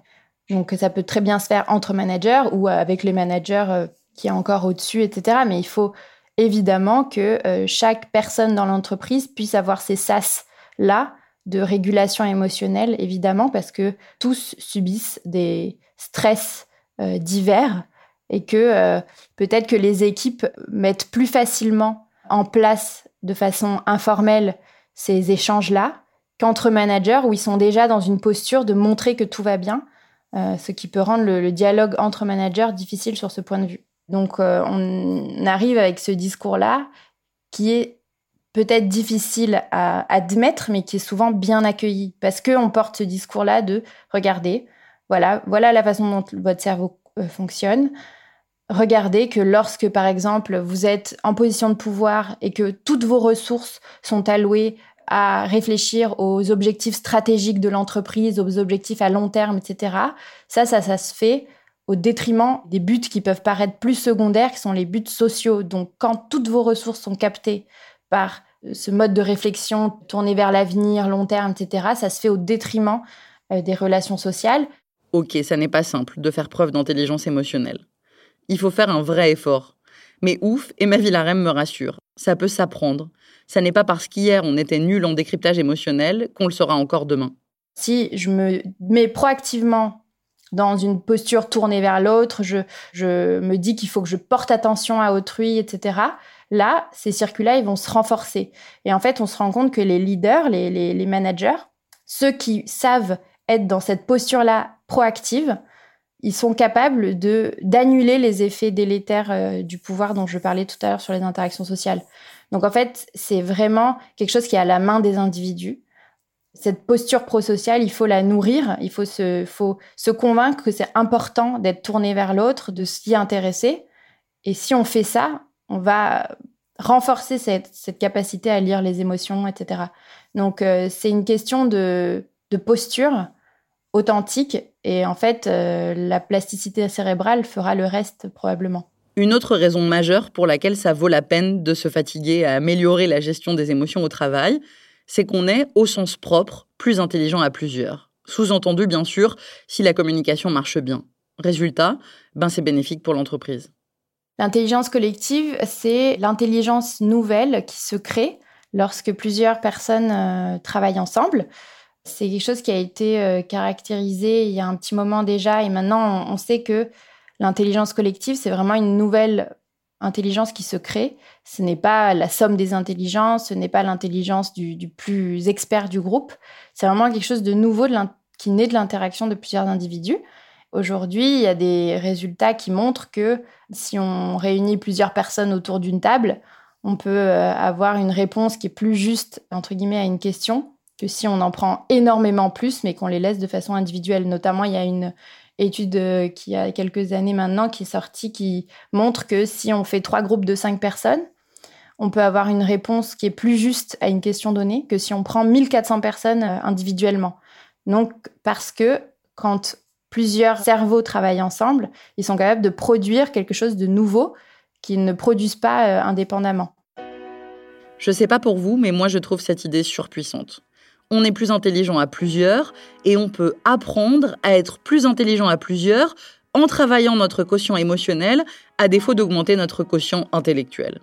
Donc ça peut très bien se faire entre managers ou avec les managers euh, qui est encore au-dessus, etc. Mais il faut évidemment que chaque personne dans l'entreprise puisse avoir ces sas là de régulation émotionnelle, évidemment, parce que tous subissent des stress euh, divers et que euh, peut-être que les équipes mettent plus facilement en place de façon informelle ces échanges-là qu'entre managers où ils sont déjà dans une posture de montrer que tout va bien, euh, ce qui peut rendre le, dialogue entre managers difficile sur ce point de vue. Donc on arrive avec ce discours-là qui est peut-être difficile à admettre, mais qui est souvent bien accueilli. Parce qu'on porte ce discours-là de regardez, voilà, voilà la façon dont votre cerveau euh, fonctionne. Regardez que lorsque, par exemple, vous êtes en position de pouvoir et que toutes vos ressources sont allouées à réfléchir aux objectifs stratégiques de l'entreprise, aux objectifs à long terme, etc. Ça, ça, ça se fait au détriment des buts qui peuvent paraître plus secondaires, qui sont les buts sociaux. Donc, quand toutes vos ressources sont captées par ce mode de réflexion tourné vers l'avenir, long terme, etc., ça se fait au détriment euh, des relations sociales. Ok, ça n'est pas simple de faire preuve d'intelligence émotionnelle. Il faut faire un vrai effort. Mais ouf, Emma Villarem me rassure, ça peut s'apprendre. Ça n'est pas parce qu'hier on était nul en décryptage émotionnel qu'on le sera encore demain. Si je me mets proactivement dans une posture tournée vers l'autre, je, je me dis qu'il faut que je porte attention à autrui, etc. Là, ces circuits-là, ils vont se renforcer. Et en fait, on se rend compte que les leaders, les, managers, ceux qui savent être dans cette posture-là proactive, ils sont capables de d'annuler les effets délétères euh, du pouvoir dont je parlais tout à l'heure sur les interactions sociales. Donc en fait, c'est vraiment quelque chose qui est à la main des individus. Cette posture prosociale, il faut la nourrir, il faut se, convaincre que c'est important d'être tourné vers l'autre, de s'y intéresser. Et si on fait ça, on va renforcer cette, capacité à lire les émotions, etc. Donc, euh, c'est une question de, de, posture authentique. Et en fait, euh, la plasticité cérébrale fera le reste probablement. Une autre raison majeure pour laquelle ça vaut la peine de se fatiguer à améliorer la gestion des émotions au travail, c'est qu'on est, au sens propre, plus intelligent à plusieurs. Sous-entendu, bien sûr, si la communication marche bien. Résultat, ben c'est bénéfique pour l'entreprise. L'intelligence collective, c'est l'intelligence nouvelle qui se crée lorsque plusieurs personnes euh, travaillent ensemble. C'est quelque chose qui a été euh, caractérisé il y a un petit moment déjà et maintenant on, sait que l'intelligence collective, c'est vraiment une nouvelle intelligence qui se crée. Ce n'est pas la somme des intelligences, ce n'est pas l'intelligence du, plus expert du groupe. C'est vraiment quelque chose de nouveau qui naît de l'interaction de plusieurs individus. Aujourd'hui, il y a des résultats qui montrent que si on réunit plusieurs personnes autour d'une table, on peut euh, avoir une réponse qui est plus juste, entre guillemets, à une question que si on en prend énormément plus, mais qu'on les laisse de façon individuelle. Notamment, il y a une étude euh, qui a quelques années maintenant qui est sortie qui montre que si on fait trois groupes de cinq personnes, on peut avoir une réponse qui est plus juste à une question donnée que si on prend 1400 personnes euh, individuellement. Donc, parce que quand plusieurs cerveaux travaillent ensemble, ils sont capables de produire quelque chose de nouveau qu'ils ne produisent pas euh, indépendamment. Je sais pas pour vous, mais moi je trouve cette idée surpuissante. On est plus intelligent à plusieurs et on peut apprendre à être plus intelligent à plusieurs en travaillant notre quotient émotionnel à défaut d'augmenter notre quotient intellectuel.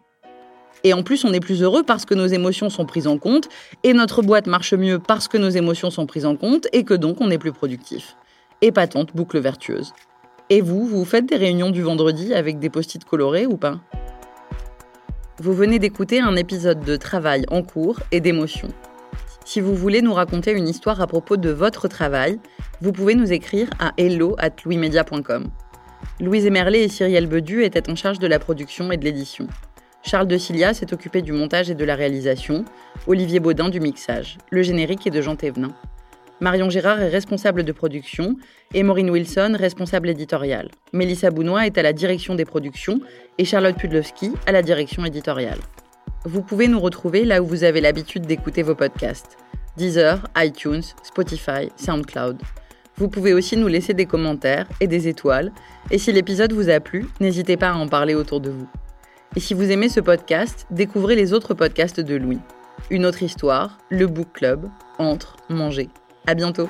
Et en plus, on est plus heureux parce que nos émotions sont prises en compte et notre boîte marche mieux parce que nos émotions sont prises en compte et que donc on est plus productif. Épatante boucle vertueuse. Et vous, vous faites des réunions du vendredi avec des post-it colorés ou pas? Vous venez d'écouter un épisode de Travail en cours et d'émotion. Si vous voulez nous raconter une histoire à propos de votre travail, vous pouvez nous écrire à hello at. Louise Emerlet et Cyrielle Bedu étaient en charge de la production et de l'édition. Charles de Cilia s'est occupé du montage et de la réalisation, Olivier Baudin du mixage. Le générique est de Jean Thévenin. Marion Gérard est responsable de production et Maureen Wilson, responsable éditoriale. Mélissa Bounois est à la direction des productions et Charlotte Pudlowski à la direction éditoriale. Vous pouvez nous retrouver là où vous avez l'habitude d'écouter vos podcasts Deezer, iTunes, Spotify, SoundCloud. Vous pouvez aussi nous laisser des commentaires et des étoiles. Et si l'épisode vous a plu, n'hésitez pas à en parler autour de vous. Et si vous aimez ce podcast, découvrez les autres podcasts de Louis. Une autre histoire, le Book Club, Entre, Manger. À bientôt.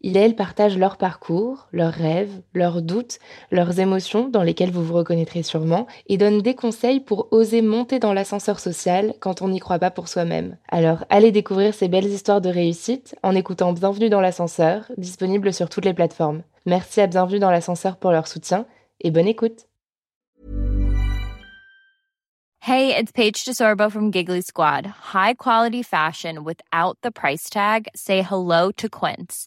il et elle partagent leur parcours, leurs rêves, leurs doutes, leurs émotions dans lesquelles vous vous reconnaîtrez sûrement et donnent des conseils pour oser monter dans l'ascenseur social quand on n'y croit pas pour soi-même. Alors allez découvrir ces belles histoires de réussite en écoutant Bienvenue dans l'ascenseur, disponible sur toutes les plateformes. Merci à Bienvenue dans l'ascenseur pour leur soutien et bonne écoute. Hey, it's Paige DeSorbo from Giggly Squad. High quality fashion without the price tag. Say hello to Quince.